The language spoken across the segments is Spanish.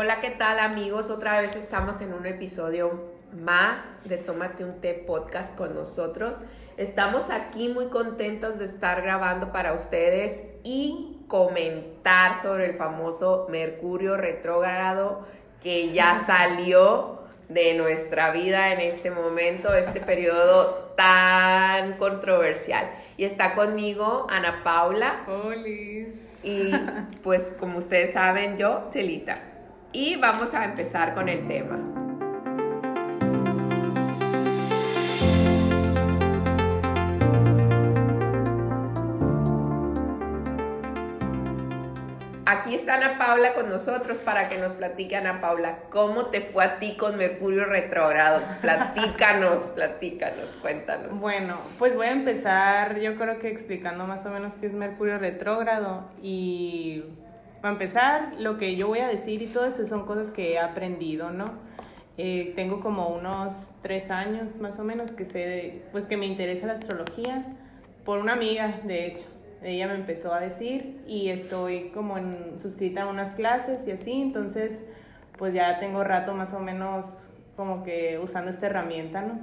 Hola, ¿qué tal amigos? Otra vez estamos en un episodio más de Tómate un té podcast con nosotros. Estamos aquí muy contentos de estar grabando para ustedes y comentar sobre el famoso Mercurio retrógrado que ya salió de nuestra vida en este momento, este periodo tan controversial. Y está conmigo Ana Paula. Hola. Y pues como ustedes saben, yo, Chelita. Y vamos a empezar con el tema. Aquí está Ana Paula con nosotros para que nos platique Ana Paula, ¿cómo te fue a ti con Mercurio retrógrado? Platícanos, platícanos, cuéntanos. Bueno, pues voy a empezar yo creo que explicando más o menos qué es Mercurio retrógrado y para empezar, lo que yo voy a decir y todo eso son cosas que he aprendido, ¿no? Eh, tengo como unos tres años más o menos que sé, pues que me interesa la astrología por una amiga, de hecho ella me empezó a decir y estoy como en, suscrita a unas clases y así, entonces pues ya tengo rato más o menos como que usando esta herramienta, ¿no?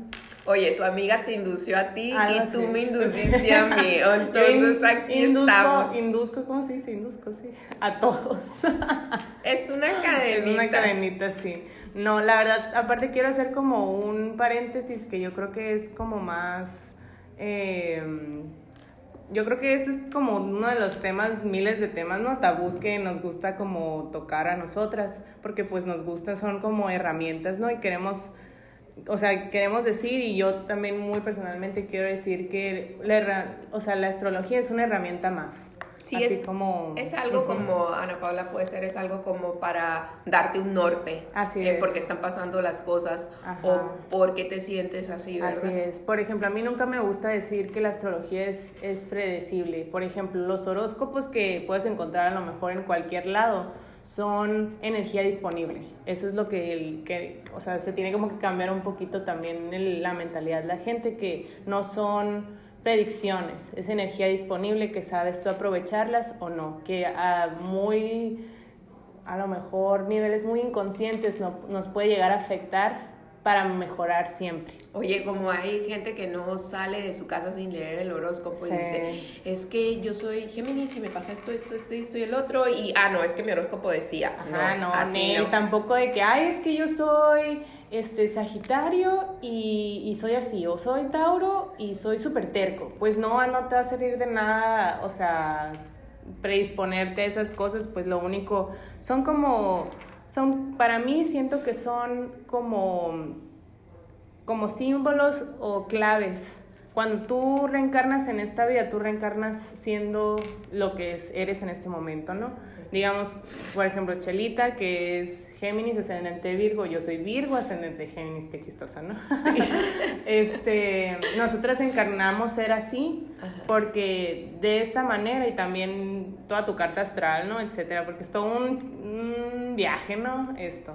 Oye, tu amiga te indució a ti y tú me induciste a mí. Entonces aquí induzco, estamos. Induzco, ¿cómo se dice? Induzco, sí. A todos. Es una cadenita. Es una cadenita, sí. No, la verdad, aparte quiero hacer como un paréntesis que yo creo que es como más... Eh, yo creo que esto es como uno de los temas, miles de temas, ¿no? Tabús que nos gusta como tocar a nosotras, porque pues nos gusta, son como herramientas, ¿no? Y queremos, o sea, queremos decir, y yo también muy personalmente quiero decir que, la, o sea, la astrología es una herramienta más. Sí, es, como, es algo como, Ana Paula puede ser, es algo como para darte un norte. Así eh, es. Porque están pasando las cosas o porque te sientes así, ¿verdad? Así es. Por ejemplo, a mí nunca me gusta decir que la astrología es, es predecible. Por ejemplo, los horóscopos que puedes encontrar a lo mejor en cualquier lado son energía disponible. Eso es lo que, que o sea, se tiene como que cambiar un poquito también la mentalidad de la gente, que no son predicciones, es energía disponible que sabes tú aprovecharlas o no, que a muy, a lo mejor niveles muy inconscientes no, nos puede llegar a afectar para mejorar siempre. Oye, como hay gente que no sale de su casa sin leer el horóscopo y dice, es que yo soy Géminis y me pasa esto, esto, esto, esto y el otro, y ah, no, es que mi horóscopo decía. Ajá, no, no, tampoco de que, ay, es que yo soy este, Sagitario y, y, soy así, o soy Tauro y soy súper terco. Pues no, no te va a servir de nada, o sea, predisponerte a esas cosas, pues lo único, son como, son, para mí siento que son como, como símbolos o claves. Cuando tú reencarnas en esta vida, tú reencarnas siendo lo que eres en este momento, ¿no? digamos, por ejemplo, Chelita, que es Géminis, ascendente Virgo, yo soy Virgo, ascendente Géminis, qué chistosa, ¿no? este, nosotras encarnamos ser así, porque de esta manera y también toda tu carta astral, ¿no? Etcétera, porque es todo un, viaje, ¿no? Esto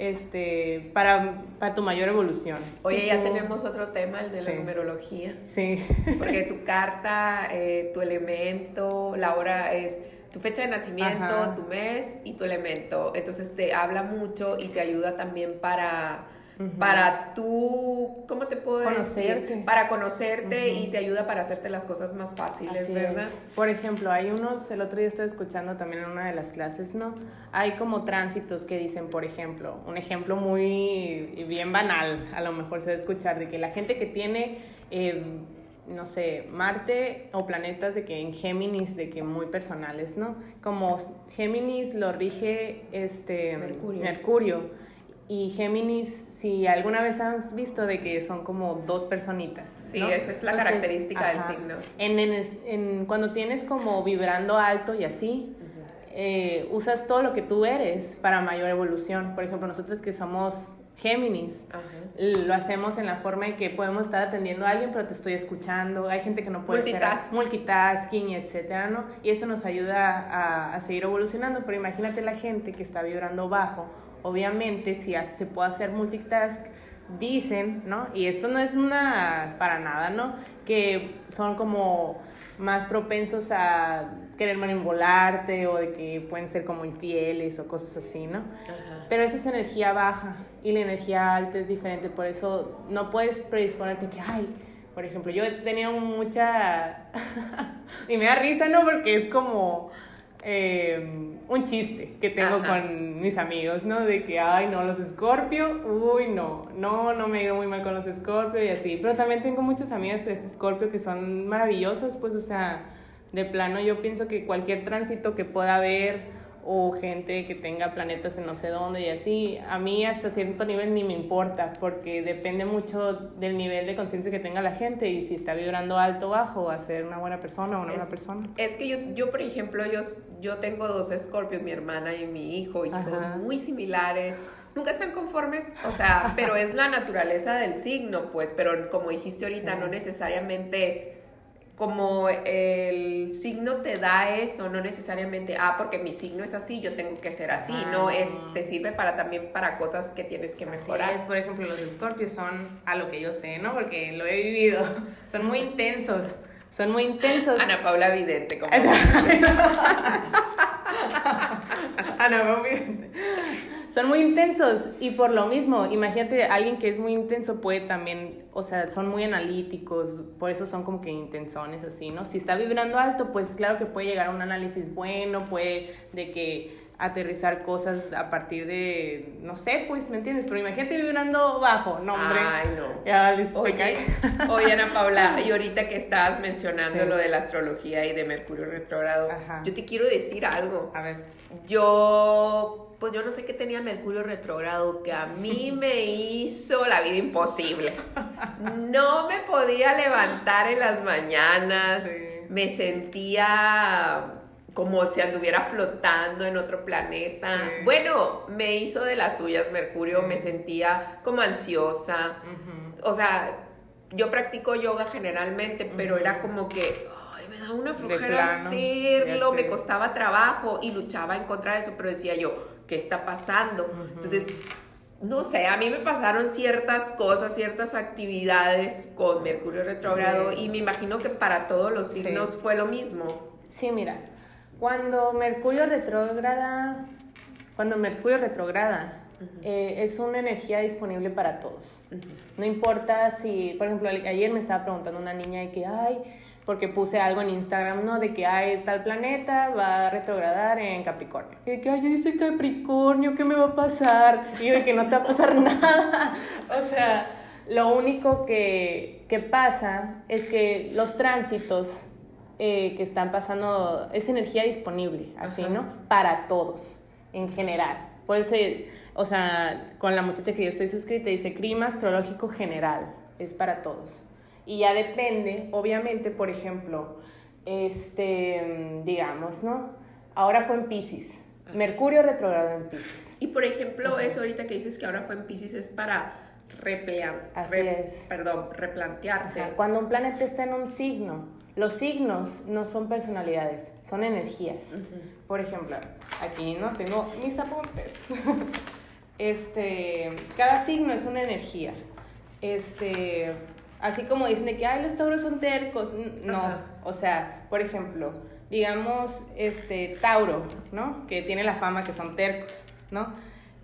este, para, para tu mayor evolución. Oye, ya tenemos otro tema, el de la numerología. Sí. Porque tu carta, eh, tu elemento, la hora es tu fecha de nacimiento, tu mes y tu elemento. Entonces te habla mucho y te ayuda también para, para tú, ¿cómo te puedo conocerte. decir? Para conocerte y te ayuda para hacerte las cosas más fáciles, ¿verdad? Por ejemplo, hay unos, el otro día estaba escuchando también en una de las clases, ¿no? Hay como tránsitos que dicen, por ejemplo, un ejemplo muy bien banal, a lo mejor se va a escuchar, de que la gente que tiene... Eh, no sé, Marte o planetas de que en Géminis, de que muy personales, ¿no? Como Géminis lo rige este Mercurio. Y Géminis, si alguna vez has visto de que son como dos personitas. Sí, esa es la característica del signo. En, en, cuando tienes como vibrando alto y así, eh, usas todo lo que tú eres para mayor evolución. Por ejemplo, nosotros que somos Géminis. Lo hacemos en la forma en que podemos estar atendiendo a alguien, pero te estoy escuchando. Hay gente que no puede Multitask. multitasking, etcétera, ¿no? Y eso nos ayuda a, seguir evolucionando. Pero imagínate la gente que está vibrando bajo. Obviamente, si se puede hacer multitask, dicen, ¿no? Y esto no es una para nada, ¿no? Que son como más propensos a querer manipularte o de que pueden ser como infieles o cosas así, ¿no? Pero esa es energía baja y la energía alta es diferente, por eso no puedes predisponerte que, ay, por ejemplo, yo he tenido mucha... y me da risa, ¿no? Porque es como eh, un chiste que tengo con mis amigos, ¿no? De que, ay, no, los Scorpio, uy, no, no, no me he ido muy mal con los Scorpio y así. Pero también tengo muchas amigas de Scorpio que son maravillosas, pues, o sea, de plano yo pienso que cualquier tránsito que pueda haber o gente que tenga planetas en no sé dónde y así, a mí hasta cierto nivel ni me importa, porque depende mucho del nivel de conciencia que tenga la gente y si está vibrando alto o bajo, a ser una buena persona o una buena persona. Es que yo, yo, por ejemplo, yo, yo tengo dos escorpios, mi hermana y mi hijo, y son muy similares. Nunca están conformes, o sea, pero es la naturaleza del signo, pues, pero como dijiste ahorita, no necesariamente como el signo te da eso, no necesariamente, ah, porque mi signo es así, yo tengo que ser así, no, ah. es, te sirve para también para cosas que tienes que mejorar. Es, por ejemplo, los escorpios son a lo que yo sé, ¿no? Porque lo he vivido, son muy intensos, son muy intensos. Ana Paula Vidente, como. Ana Paula Vidente son muy intensos y por lo mismo, imagínate, alguien que es muy intenso puede también, o sea, son muy analíticos, por eso son como que intensones así, ¿no? Si está vibrando alto, pues claro que puede llegar a un análisis bueno, puede de que aterrizar cosas a partir de, no sé, pues, ¿me entiendes? Pero imagínate vibrando bajo, no, hombre. Ay, no. Ya, oye, oye, Ana Paula, y ahorita que estabas mencionando lo de la astrología y de Mercurio retrógrado, yo te quiero decir algo. A ver. Yo pues yo no sé qué tenía Mercurio retrógrado que a mí me hizo la vida imposible. No me podía levantar en las mañanas, me sentía como si anduviera flotando en otro planeta. Bueno, me hizo de las suyas Mercurio, me sentía como ansiosa. O sea, yo practico yoga generalmente, pero era como que ay, me da una flojera hacerlo, me costaba trabajo y luchaba en contra de eso, pero decía yo, qué está pasando. Entonces, no sé, a mí me pasaron ciertas cosas, ciertas actividades con Mercurio retrógrado y me imagino que para todos los signos fue lo mismo. Sí, mira, cuando Mercurio retrógrada, cuando Mercurio retrograda, eh, es una energía disponible para todos. No importa si, por ejemplo, ayer me estaba preguntando una niña de que, ay, porque puse algo en Instagram, ¿no? De que hay tal planeta va a retrogradar en Capricornio. Y de que, ay, yo soy Capricornio, ¿qué me va a pasar? Y yo de que no te va a pasar nada. o sea, lo único que, que pasa es que los tránsitos eh, que están pasando es energía disponible, así, ¿no? Para todos, en general. Por eso, o sea, con la muchacha que yo estoy suscrita dice clima astrológico general, es para todos. Y ya depende, obviamente, por ejemplo, este, digamos, ¿no? Ahora fue en Pisces. Mercurio retrogrado en Pisces. Y por ejemplo, eso ahorita que dices que ahora fue en Pisces es para replear, Así es. Perdón, replantearte. Cuando un planeta está en un signo, los signos no son personalidades, son energías. Por ejemplo, aquí no tengo mis apuntes. este, cada signo es una energía. Este, Así como dicen de que, ay, los tauros son tercos. No, o sea, por ejemplo, digamos, este, Tauro, ¿no? Que tiene la fama que son tercos, ¿no?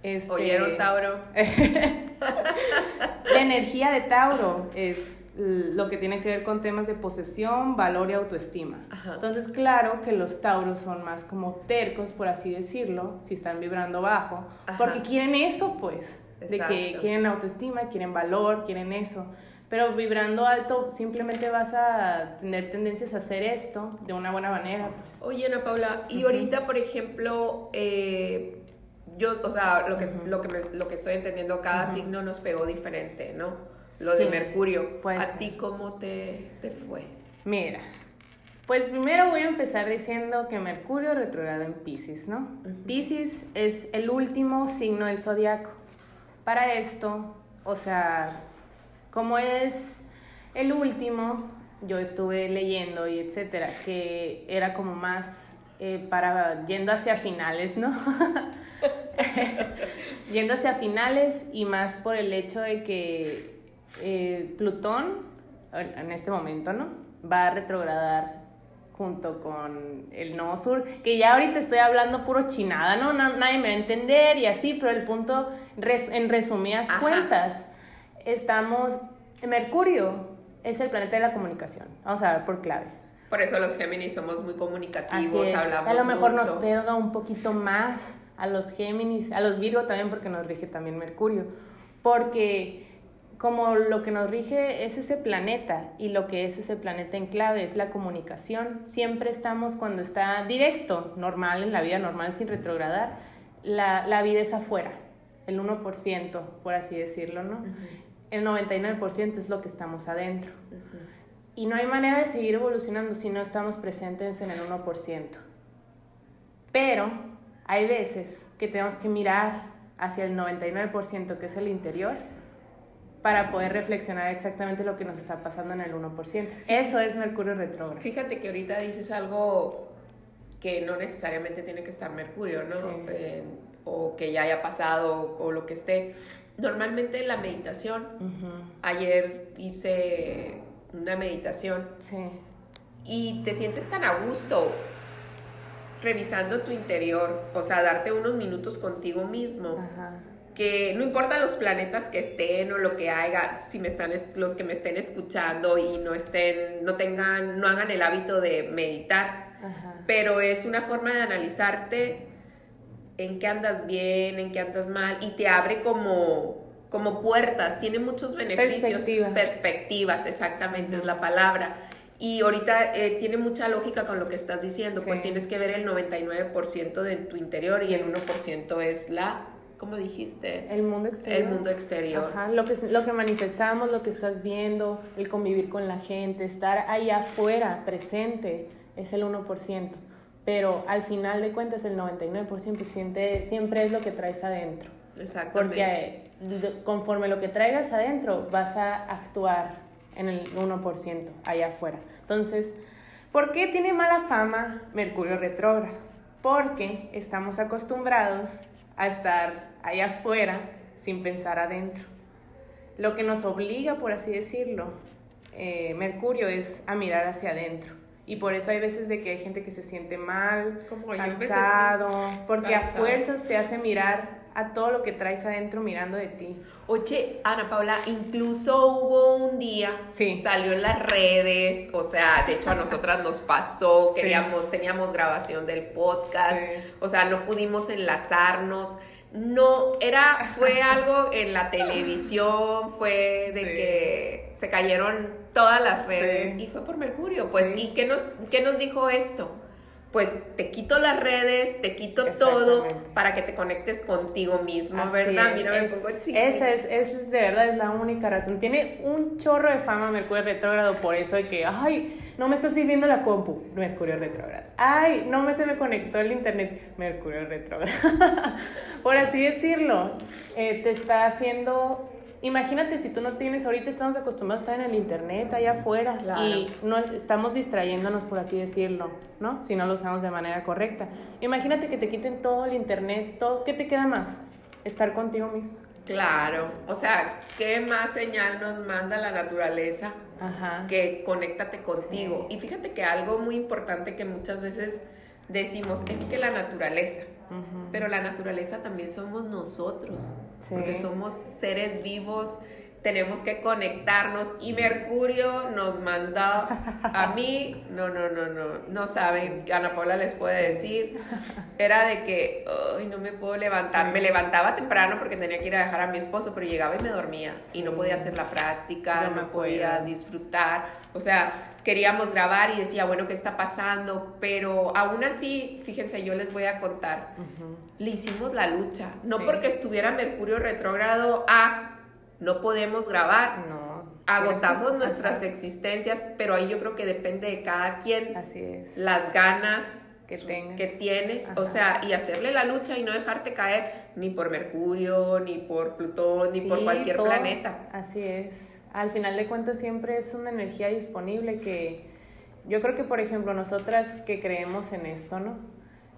Este, ¿Oyeron Tauro? la energía de Tauro es lo que tiene que ver con temas de posesión, valor y autoestima. Entonces, claro que los tauros son más como tercos, por así decirlo, si están vibrando bajo, porque quieren eso, pues, de que quieren autoestima, quieren valor, quieren eso. Pero vibrando alto simplemente vas a tener tendencias a hacer esto de una buena manera. Pues. Oye, Ana Paula, y ahorita, por ejemplo, eh, yo, o sea, lo que, lo, que lo que estoy entendiendo, cada signo nos pegó diferente, ¿no? Lo de Mercurio. Pues, ¿A ti cómo te, te fue? Mira, pues primero voy a empezar diciendo que Mercurio retrogrado en Pisces, ¿no? Pisces es el último signo del zodiaco. Para esto, o sea, como es el último, yo estuve leyendo y etcétera, que era como más eh, para yendo hacia finales, ¿no? yendo hacia finales y más por el hecho de que eh, Plutón, en este momento, ¿no? Va a retrogradar junto con el Nodo Sur, que ya ahorita estoy hablando puro chinada, ¿no? nadie me va a entender y así, pero el punto, en resumidas cuentas, estamos, Mercurio es el planeta de la comunicación, vamos a ver por clave. Por eso los Géminis somos muy comunicativos, hablamos A lo mejor nos pega un poquito más a los Géminis, a los Virgo también porque nos rige también Mercurio, porque como lo que nos rige es ese planeta y lo que es ese planeta en clave es la comunicación, siempre estamos cuando está directo, normal, en la vida normal, sin retrogradar, la, la vida es afuera, el 1%, por así decirlo, ¿no? El 99% es lo que estamos adentro. Y no hay manera de seguir evolucionando si no estamos presentes en el 1%. Pero hay veces que tenemos que mirar hacia el 99% que es el interior para poder reflexionar exactamente lo que nos está pasando en el 1%. Eso es Mercurio retrógrado. Fíjate que ahorita dices algo que no necesariamente tiene que estar Mercurio, ¿no? Eh, o que ya haya pasado o lo que esté. Normalmente la meditación, ayer hice una meditación sí. y te sientes tan a gusto revisando tu interior, o sea, darte unos minutos contigo mismo. Ajá que no importa los planetas que estén o lo que haya, si me están los que me estén escuchando y no estén, no tengan, no hagan el hábito de meditar, pero es una forma de analizarte en qué andas bien, en qué andas mal y te abre como como puertas, tiene muchos beneficios, perspectivas, exactamente es la palabra. Y ahorita eh, tiene mucha lógica con lo que estás diciendo, pues tienes que ver el 99% de tu interior y el 1% es la ¿cómo dijiste? El mundo exterior. El mundo exterior. Ajá, lo que, lo que manifestamos, lo que estás viendo, el convivir con la gente, estar ahí afuera, presente, es el 1%. Pero al final de cuentas, el 99% siempre, siempre es lo que traes adentro. Exactamente. Porque eh, conforme lo que traigas adentro, vas a actuar en el 1% allá afuera. Entonces, ¿por qué tiene mala fama Mercurio retrógrado? Porque estamos acostumbrados a estar allá afuera sin pensar adentro. Lo que nos obliga, por así decirlo, eh, Mercurio es a mirar hacia adentro. Y por eso hay veces de que hay gente que se siente mal, cansado, porque a fuerzas te hace mirar a todo lo que traes adentro mirando de ti. Oye, Ana Paula, incluso hubo un día, sí. salió en las redes, o sea, de hecho a nosotras nos pasó, queríamos, teníamos grabación del podcast, o sea, no pudimos enlazarnos. No, era, fue algo en la televisión, fue de que se cayeron todas las redes y fue por Mercurio. Pues, ¿y qué nos, qué nos dijo esto? Pues te quito las redes, te quito todo para que te conectes contigo mismo, ¿verdad? Mira, me pongo chido. Esa es, esa es de verdad, es la única razón. Tiene un chorro de fama Mercurio retrógrado por eso de que, ay, no me está sirviendo la compu, Mercurio retrógrado. Ay, no me se me conectó el internet, Mercurio retrógrado. por así decirlo, eh, te está haciendo imagínate si tú no tienes, ahorita estamos acostumbrados a estar en el internet, allá afuera, y no estamos distrayéndonos, por así decirlo, ¿no? Si no lo usamos de manera correcta. Imagínate que te quiten todo el internet, todo, ¿qué te queda más? Estar contigo mismo. Claro, o sea, ¿qué más señal nos manda la naturaleza? Ajá. Que conéctate contigo. Y fíjate que algo muy importante que muchas veces decimos es que la naturaleza, pero la naturaleza también somos nosotros, porque somos seres vivos, tenemos que conectarnos y Mercurio nos mandó a mí, no, no, no, no, no saben, Ana Paula les puede decir, era de que, ay, no me puedo levantar, me levantaba temprano porque tenía que ir a dejar a mi esposo, pero llegaba y me dormía y no podía hacer la práctica, no, podía disfrutar, o sea, queríamos grabar y decía, bueno, ¿qué está pasando? Pero aún así, fíjense, yo les voy a contar, le hicimos la lucha, no porque estuviera Mercurio retrógrado, ah, no podemos grabar, no. Agotamos nuestras existencias, pero ahí yo creo que depende de cada quien. Así es. Las ganas que, que tienes, o sea, y hacerle la lucha y no dejarte caer ni por Mercurio, ni por Plutón, ni por cualquier planeta. Así es al final de cuentas siempre es una energía disponible que yo creo que, por ejemplo, nosotras que creemos en esto, ¿no?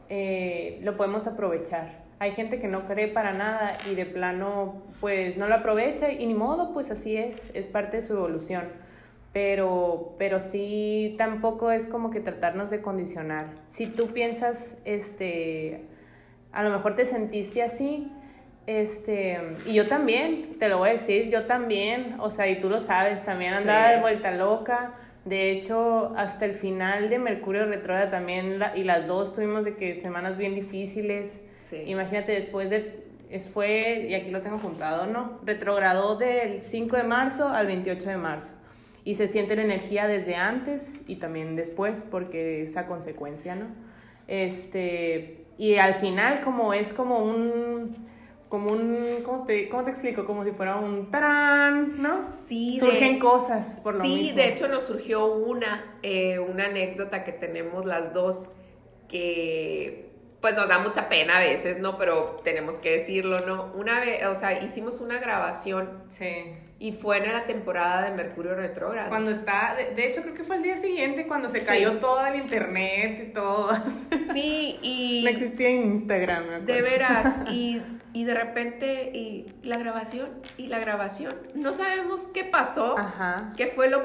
Eh, lo podemos aprovechar. Hay gente que no cree para nada y de plano, pues no lo aprovecha y ni modo, pues así es, es parte de su evolución. pero, pero sí tampoco es como que tratarnos de condicionar. Si tú piensas, este, a lo mejor te sentiste así, este, y yo también, te lo voy a decir, yo también, o sea, y tú lo sabes, también andaba de vuelta loca. De hecho, hasta el final de Mercurio retrógrado también, y las dos tuvimos de que semanas bien difíciles. Imagínate, después de, es, fue, y aquí lo tengo apuntado, ¿no? Retrogradó del 5 de marzo al 28 de marzo. Y se siente la energía desde antes y también después, porque esa consecuencia, ¿no? Este, y al final, como es como un como un, ¿cómo te, ¿cómo te explico? Como si fuera un tarán, ¿no? Sí. Surgen cosas por lo mismo. Sí, de hecho nos surgió una, eh, una anécdota que tenemos las dos que pues nos da mucha pena a veces, ¿no? Pero tenemos que decirlo, ¿no? Una vez, o sea, hicimos una grabación. Sí. Y fue en la temporada de Mercurio retrógrado. Cuando está, de, hecho creo que fue el día siguiente cuando se cayó todo el internet y todo. Sí, y... No existía Instagram. de veras, y, y, de repente, y la grabación, y la grabación, no sabemos qué pasó, Ajá. qué fue lo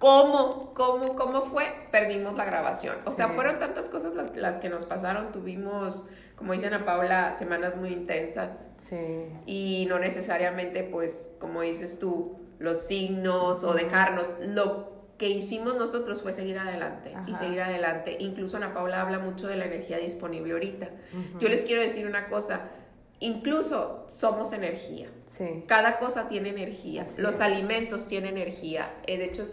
¿Cómo? ¿Cómo? ¿Cómo fue? Perdimos la grabación. O sea, fueron tantas cosas las, que nos pasaron. Tuvimos, como dice Ana Paula, semanas muy intensas. Sí. Y no necesariamente, pues, como dices tú, los signos o dejarnos. Lo que hicimos nosotros fue seguir adelante y seguir adelante. Incluso Ana Paula habla mucho de la energía disponible ahorita. Yo les quiero decir una cosa. Incluso somos energía. Sí. Cada cosa tiene energía. Los alimentos tienen energía. Eh, de hecho,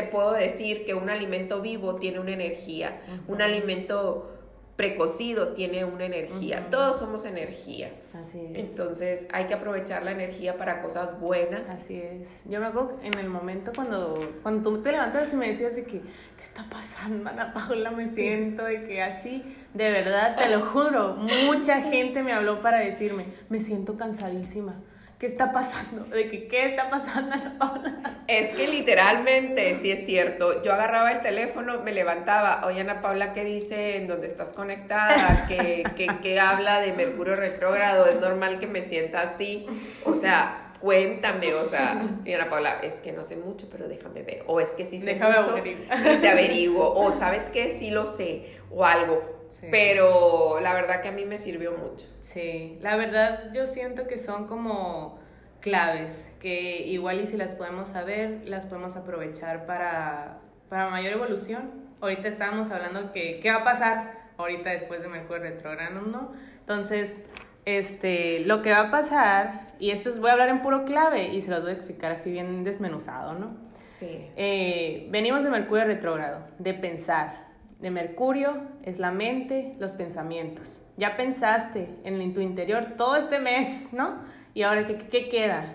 te puedo decir que un alimento vivo tiene una energía, un alimento precocido tiene una energía, todos somos energía. Así es. Entonces hay que aprovechar la energía para cosas buenas. Así es. Yo me acuerdo en el momento cuando, cuando tú te levantas y me decías de que, ¿qué está pasando, Ana Paula? Me siento de que así, de verdad, te lo juro, mucha gente me habló para decirme, me siento cansadísima ¿qué está pasando? De que, ¿qué está pasando, Ana Paula? Es que literalmente, sí es cierto, yo agarraba el teléfono, me levantaba, oye Ana Paula, ¿qué dice en dónde estás conectada? ¿Qué, qué, habla de Mercurio retrógrado? Es normal que me sienta así, o sea, cuéntame, o sea, y Ana Paula, es que no sé mucho, pero déjame ver, o es que sí sé déjame mucho, y te averiguo, o sabes qué, sí lo sé, o algo, pero la verdad que a mí me sirvió mucho. Sí, la verdad yo siento que son como claves, que igual y si las podemos saber, las podemos aprovechar para, para mayor evolución. Ahorita estábamos hablando que qué va a pasar ahorita después de Mercurio retrogrado, ¿no? Entonces, este, lo que va a pasar, y esto es, voy a hablar en puro clave y se los voy a explicar así bien desmenuzado, ¿no? Sí. Eh, venimos de Mercurio retrógrado, de pensar, de Mercurio es la mente, los pensamientos. Ya pensaste en tu interior todo este mes, ¿no? Y ahora, ¿qué, ¿qué, queda?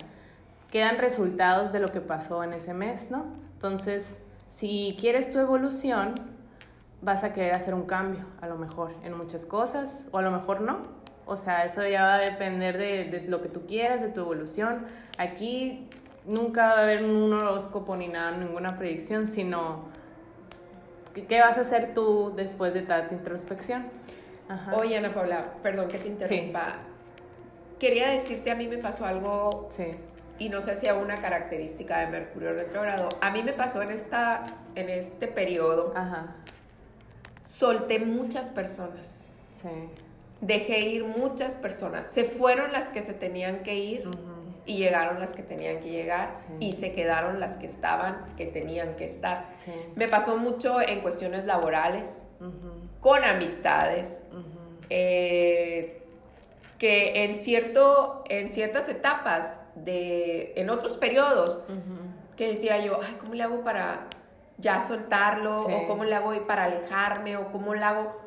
Quedan resultados de lo que pasó en ese mes, ¿no? Entonces, si quieres tu evolución, vas a querer hacer un cambio, a lo mejor, en muchas cosas, o a lo mejor no. O sea, eso ya va a depender de, de lo que tú quieras, de tu evolución. Aquí nunca va a haber un horóscopo ni nada, ninguna predicción, sino ¿Qué vas a hacer tú después de tanta introspección? Oye, Ana Paula, perdón que te interrumpa. Quería decirte, a mí me pasó algo, sí. y no sé si es una característica de Mercurio retrógrado. A mí me pasó en, esta, en este periodo. Ajá. Solté muchas personas. Sí. Dejé ir muchas personas. Se fueron las que se tenían que ir y llegaron las que tenían que llegar y se quedaron las que estaban, que tenían que estar. Me pasó mucho en cuestiones laborales, con amistades, eh, que en, cierto, en ciertas etapas, de, en otros periodos, que decía yo, ay, ¿cómo le hago para ya soltarlo? ¿O cómo le hago para alejarme? ¿O cómo le hago?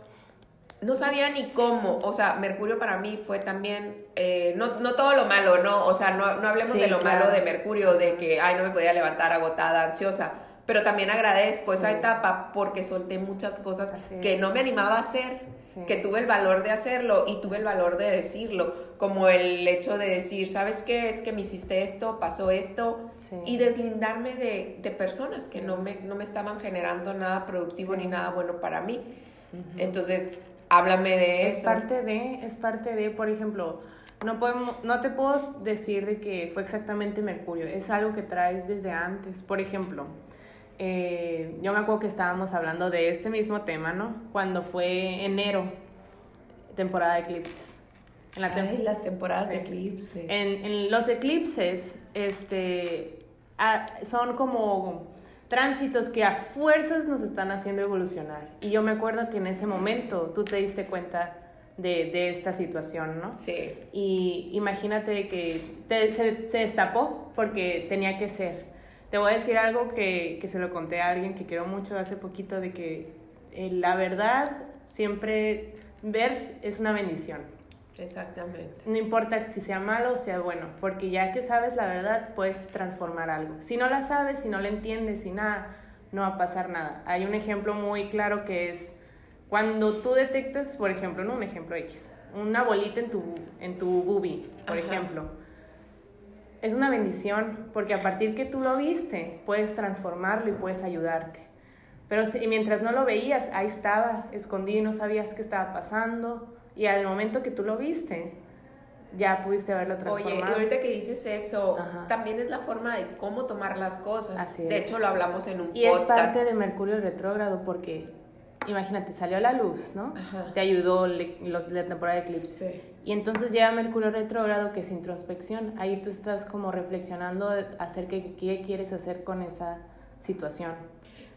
No sabía ni cómo, o sea, Mercurio para mí fue también, eh, no, no, todo lo malo, ¿no? O sea, no, no hablemos de lo malo de Mercurio, de que, ay, no me podía levantar agotada, ansiosa, pero también agradezco esa etapa porque solté muchas cosas que no me animaba a hacer, que tuve el valor de hacerlo y tuve el valor de decirlo, como el hecho de decir, ¿sabes qué? Es que me hiciste esto, pasó esto, y deslindarme de, de personas que no me, no me estaban generando nada productivo ni nada bueno para mí. Entonces, Háblame de eso. Es parte de, es parte de, por ejemplo, no, podemos, no te puedo decir de que fue exactamente Mercurio, es algo que traes desde antes. Por ejemplo, eh, yo me acuerdo que estábamos hablando de este mismo tema, ¿no? Cuando fue enero, temporada de eclipses. En la Ay, las temporadas de eclipses. En, en, los eclipses, este, son como tránsitos que a fuerzas nos están haciendo evolucionar. Y yo me acuerdo que en ese momento tú te diste cuenta de, de esta situación, ¿no? Sí. Y imagínate que se, se, destapó porque tenía que ser. Te voy a decir algo que, que se lo conté a alguien que quiero mucho hace poquito, de que eh, la verdad siempre ver es una bendición. Exactamente. No importa si sea malo o sea bueno, porque ya que sabes la verdad, puedes transformar algo. Si no la sabes, si no la entiendes, si nada, no va a pasar nada. Hay un ejemplo muy claro que es cuando tú detectas, por ejemplo, no un ejemplo X, una bolita en tu, en tu boobie, por ejemplo, es una bendición porque a partir que tú lo viste, puedes transformarlo y puedes ayudarte. Pero si, mientras no lo veías, ahí estaba, escondido y no sabías qué estaba pasando. Y al momento que tú lo viste, ya pudiste verlo transformado. Oye, y ahorita que dices eso, también es la forma de cómo tomar las cosas. de hecho, lo hablamos en un y podcast. Y es parte de Mercurio retrógrado porque imagínate, salió la luz, ¿no? Te ayudó los, la temporada de eclipses. Y entonces llega Mercurio retrógrado, que es introspección. Ahí tú estás como reflexionando acerca de qué quieres hacer con esa situación.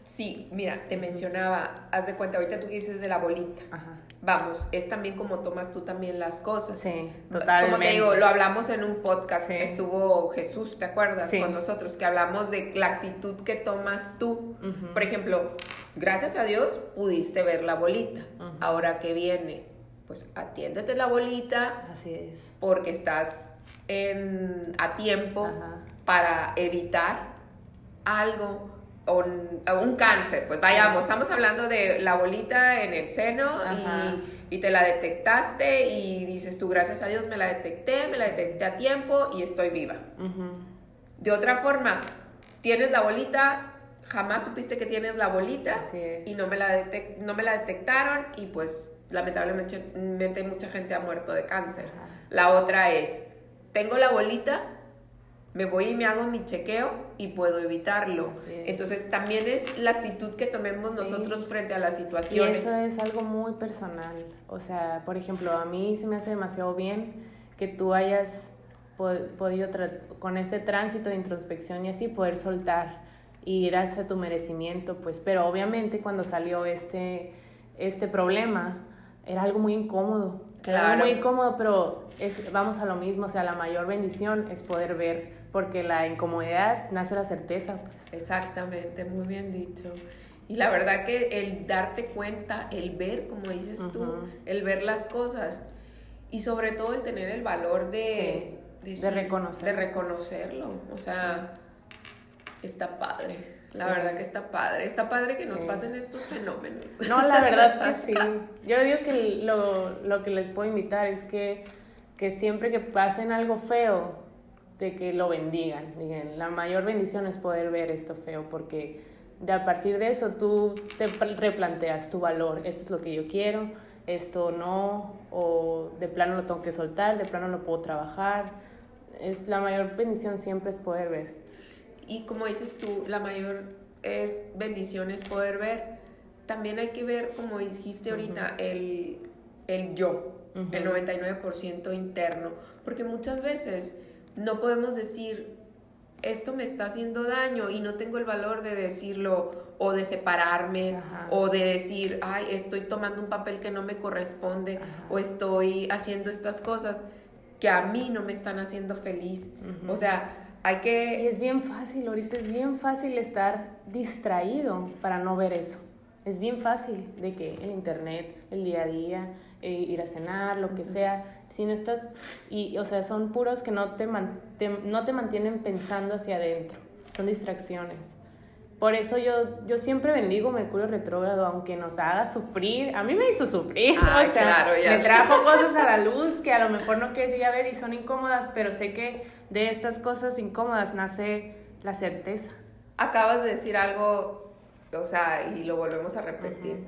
Sí, mira, te mencionaba, haz de cuenta, ahorita tú dices de la bolita. Vamos, es también como tomas tú también las cosas. Sí, totalmente. Como te digo, lo hablamos en un podcast, estuvo Jesús, ¿te acuerdas? Con nosotros, que hablamos de la actitud que tomas tú. Por ejemplo, gracias a Dios pudiste ver la bolita. Ahora que viene, pues atiéndete la bolita. Así es. Porque estás en, a tiempo para evitar algo un, un, cáncer, pues vayamos, estamos hablando de la bolita en el seno y, y, te la detectaste y dices tú, gracias a Dios me la detecté, me la detecté a tiempo y estoy viva. De otra forma, tienes la bolita, jamás supiste que tienes la bolita y no me la, no me la detectaron y pues lamentablemente mucha gente ha muerto de cáncer. La otra es, tengo la bolita, me voy y me hago mi chequeo y puedo evitarlo. Entonces también es la actitud que tomemos nosotros frente a las situaciones. Y eso es algo muy personal. O sea, por ejemplo, a mí se me hace demasiado bien que tú hayas podido con este tránsito de introspección y así poder soltar y ir hacia tu merecimiento, pues, pero obviamente cuando salió este, este problema era algo muy incómodo. Claro. muy incómodo, pero es, vamos a lo mismo, o sea, la mayor bendición es poder ver porque la incomodidad nace la certeza. Pues. Exactamente, muy bien dicho. Y la verdad que el darte cuenta, el ver, como dices tú, el ver las cosas y sobre todo el tener el valor de, de, reconocer de reconocerlo. O sea, está padre. La verdad que está padre. Está padre que nos pasen estos fenómenos. No, la verdad que sí. Yo digo que lo, lo que les puedo invitar es que, que siempre que pasen algo feo, de que lo bendigan. Digan, la mayor bendición es poder ver esto feo porque de a partir de eso tú te replanteas tu valor. Esto es lo que yo quiero, esto no, o de plano lo tengo que soltar, de plano lo puedo trabajar. Es la mayor bendición siempre es poder ver. Y como dices tú, la mayor es bendición es poder ver. También hay que ver, como dijiste ahorita, el, el yo, el 99% interno, porque muchas veces no podemos decir, esto me está haciendo daño y no tengo el valor de decirlo o de separarme o de decir, ay, estoy tomando un papel que no me corresponde o estoy haciendo estas cosas que a mí no me están haciendo feliz. O sea, hay que... Y es bien fácil, ahorita es bien fácil estar distraído para no ver eso. Es bien fácil de que el internet, el día a día, eh, ir a cenar, lo que sea, si no estás, y, o sea, son puros que no te, no te mantienen pensando hacia adentro, son distracciones. Por eso yo, yo siempre bendigo Mercurio retrógrado, aunque nos haga sufrir. A mí me hizo sufrir, o sea, me trajo cosas a la luz que a lo mejor no quería ver y son incómodas, pero sé que de estas cosas incómodas nace la certeza. Acabas de decir algo, o sea, y lo volvemos a repetir.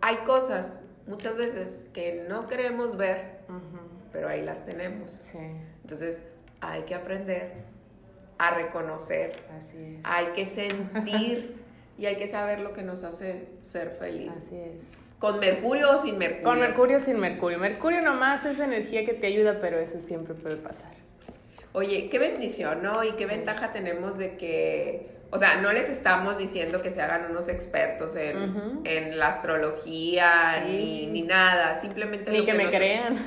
Hay cosas muchas veces que no queremos ver, pero ahí las tenemos. Entonces hay que aprender a reconocer, hay que sentir y hay que saber lo que nos hace ser feliz. Así es. ¿Con Mercurio o sin Mercurio? Con Mercurio o sin Mercurio. Mercurio nomás es energía que te ayuda, pero eso siempre puede pasar. Oye, qué bendición, ¿no? Y qué ventaja tenemos de que, o sea, no les estamos diciendo que se hagan unos expertos en, en la astrología ni, ni, nada, simplemente... Ni que, me crean.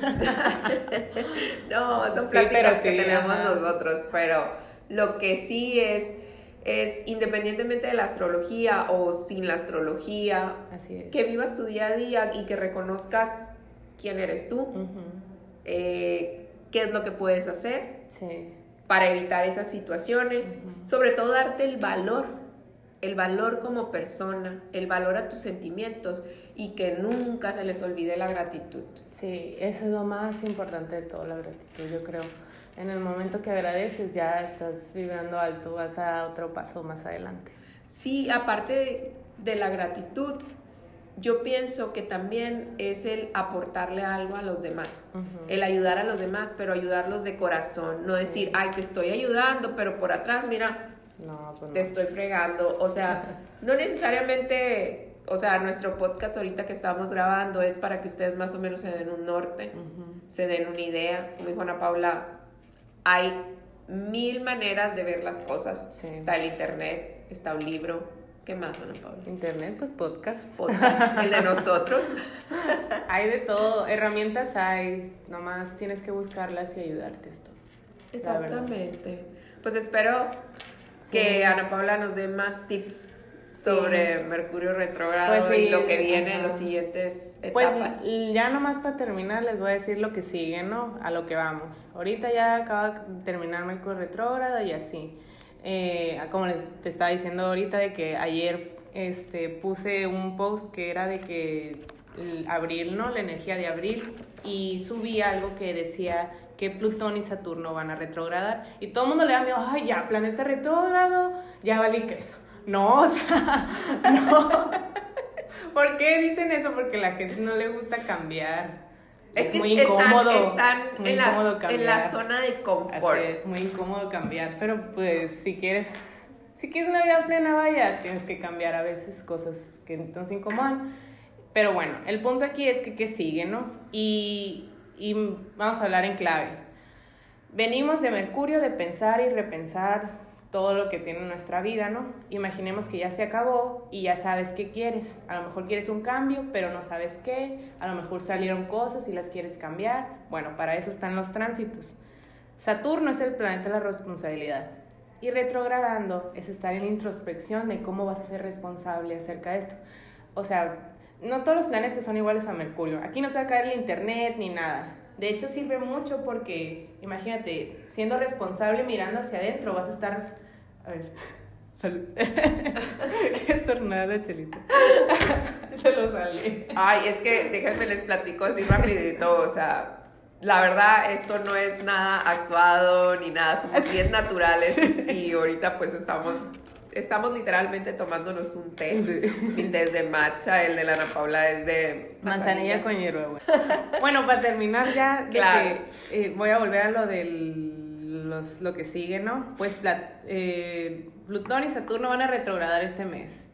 no, son pláticas que tenemos nosotros, pero lo que sí es es independientemente de la astrología o sin la astrología, que vivas tu día a día y que reconozcas quién eres tú, eh, qué es lo que puedes hacer para evitar esas situaciones, sobre todo darte el valor, el valor como persona, el valor a tus sentimientos y que nunca se les olvide la gratitud. Sí, eso es lo más importante de todo, la gratitud, yo creo en el momento que agradeces ya estás vibrando alto, vas a otro paso más adelante. Sí, aparte de, la gratitud, yo pienso que también es el aportarle algo a los demás, el ayudar a los demás, pero ayudarlos de corazón, no decir, ay, te estoy ayudando, pero por atrás, mira, pues te estoy fregando, o sea, no necesariamente, o sea, nuestro podcast ahorita que estamos grabando es para que ustedes más o menos se den un norte, se den una idea, como dijo Ana Paula, hay mil maneras de ver las cosas. Está el internet, está un libro. ¿Qué más, Ana Paula? Internet, pues podcast. Podcast, el de nosotros. hay de todo, herramientas hay, nomás tienes que buscarlas y ayudarte esto. Exactamente. Pues espero que Ana Paula nos dé más tips sobre Mercurio retrógrado pues y lo que viene en los siguientes pues, etapas. Pues ya nomás para terminar les voy a decir lo que sigue, ¿no? A lo que vamos. Ahorita ya acaba de terminar Mercurio retrógrado y así. Eh, como les te estaba diciendo ahorita de que ayer este, puse un post que era de que abril, ¿no? La energía de abril y subí algo que decía que Plutón y Saturno van a retrogradar y todo el mundo le da miedo, ay ya, planeta retrógrado, ya valí queso. No, o sea, no. ¿Por qué dicen eso? Porque la gente no le gusta cambiar. Es, que muy incómodo. Están, en, la, en, la, zona de confort. es muy incómodo cambiar. Pero pues si quieres, si quieres una vida plena, vaya, tienes que cambiar a veces cosas que nos incomodan. Pero bueno, el punto aquí es que, que sigue, ¿no? Y, y vamos a hablar en clave. Venimos de Mercurio de pensar y repensar todo lo que tiene nuestra vida, ¿no? Imaginemos que ya se acabó y ya sabes qué quieres. A lo mejor quieres un cambio, pero no sabes qué. A lo mejor salieron cosas y las quieres cambiar. Bueno, para eso están los tránsitos. Saturno es el planeta de la responsabilidad. Y retrogradando es estar en introspección de cómo vas a ser responsable acerca de esto. O sea, no todos los planetas son iguales a Mercurio. Aquí no se va a caer el internet ni nada. De hecho, sirve mucho porque, imagínate, siendo responsable mirando hacia adentro, vas a estar a ver. Salud. Qué tornada, Chelita. Se lo sale. Ay, es que déjenme les platico así rapidito, o sea, la verdad, esto no es nada actuado ni nada, somos bien naturales y ahorita pues estamos, estamos literalmente tomándonos un té. Mi té es de matcha, el de la Ana Paula es de... Manzanilla, con hierba. Bueno. para terminar ya, claro. Eh, voy a volver a lo del lo que sigue, ¿no? Pues eh, Plutón y Saturno van a retrogradar este mes.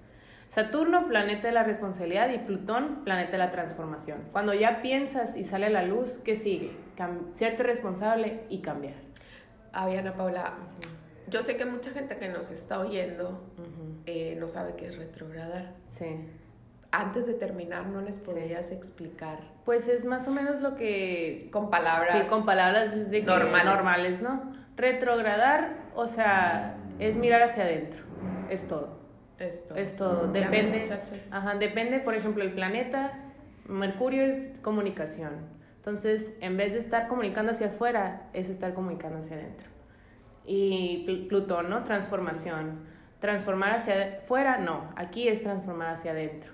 Saturno, planeta de la responsabilidad, y Plutón, planeta de la transformación. Cuando ya piensas y sale a la luz, ¿qué sigue? serte responsable y cambiar. Ay, Ana Paula, yo sé que mucha gente que nos está oyendo eh, no sabe qué es retrogradar. Sí antes de terminar, ¿no les podrías explicar? Pues es más o menos lo que... Con palabras. Sí, con palabras de normales. ¿no? Retrogradar, o sea, es mirar hacia adentro, es todo. Es todo. Es todo. Depende. Ajá, depende, por ejemplo, el planeta, Mercurio es comunicación. Entonces, en vez de estar comunicando hacia afuera, es estar comunicando hacia adentro. Y Plutón, ¿no? Transformación. Transformar hacia afuera, no. Aquí es transformar hacia adentro.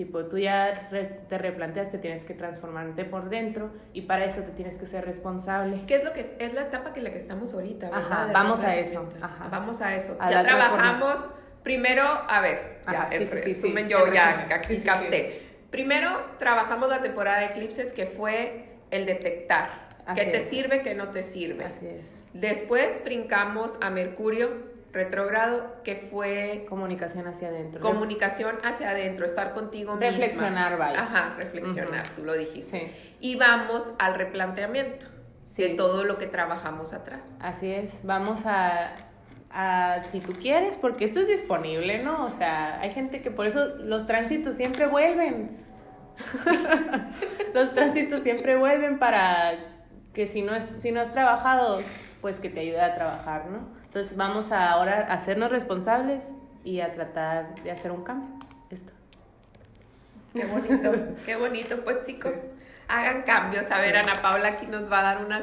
Tipo, tú ya te replanteas, te tienes que transformarte por dentro y para eso te tienes que ser responsable. ¿Qué es lo que es, es la etapa en la que estamos ahorita? Ajá, vamos a eso. Vamos a eso. ya trabajamos primero, a ver, ya, sí, sí, sí, yo ya aquí capté. Primero trabajamos la temporada de eclipses que fue el detectar. ¿Qué te sirve, qué no te sirve? Así es. Después brincamos a Mercurio retrógrado, que fue comunicación hacia adentro. Comunicación hacia adentro, estar contigo misma. Reflexionar, vaya. Ajá, reflexionar, tú lo dijiste. Y vamos al replanteamiento de todo lo que trabajamos atrás. Así es, vamos a, a, si tú quieres, porque esto es disponible, ¿no? O sea, hay gente que por eso los tránsitos siempre vuelven. los tránsitos siempre vuelven para que si no, es, si no has trabajado, pues que te ayude a trabajar, ¿no? Entonces vamos a ahora a hacernos responsables y a tratar de hacer un cambio. Esto. Qué bonito, qué bonito, pues chicos, hagan cambios. A ver, Ana Paula aquí nos va a dar unas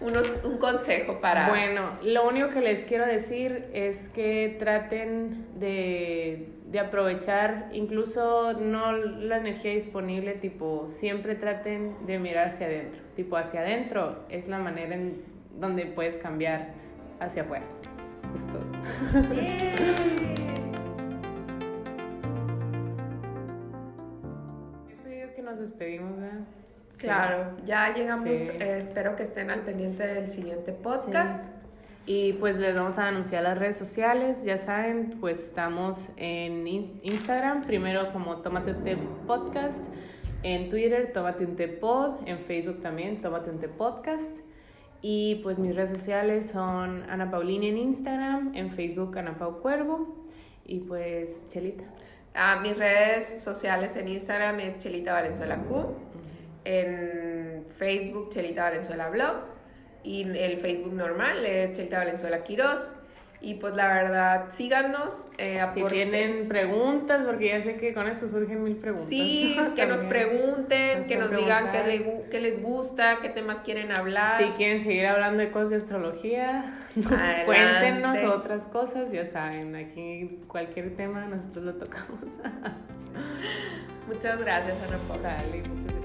unos, un consejo para... Bueno, lo único que les quiero decir es que traten de, de, aprovechar incluso no la energía disponible, tipo, siempre traten de mirar hacia adentro. Tipo, hacia adentro es la manera en donde puedes cambiar hacia afuera. Es todo. que nos despedimos, ¿verdad? Claro, ya llegamos, eh, espero que estén al pendiente del siguiente podcast. Y pues les vamos a anunciar las redes sociales, ya saben, pues estamos en Instagram, primero como Tómate un té podcast, en Twitter Tómate un té pod, en Facebook también Tómate un té podcast. Y pues mis redes sociales son Ana Paulina en Instagram, en Facebook Ana Pau Cuervo y pues Chelita. Ah, mis redes sociales en Instagram es Chelita Valenzuela Q en Facebook Chelita Valenzuela Blog y el Facebook normal es Chelita Valenzuela Quiroz. Y pues la verdad, síganos. Eh, si tienen preguntas, porque ya sé que con esto surgen mil preguntas. Sí, que nos pregunten, que nos digan qué, les gusta, qué temas quieren hablar. Si quieren seguir hablando de cosas de astrología, cuéntenos otras cosas, ya saben, aquí cualquier tema nosotros lo tocamos. muchas gracias, Ana Paula. muchas gracias.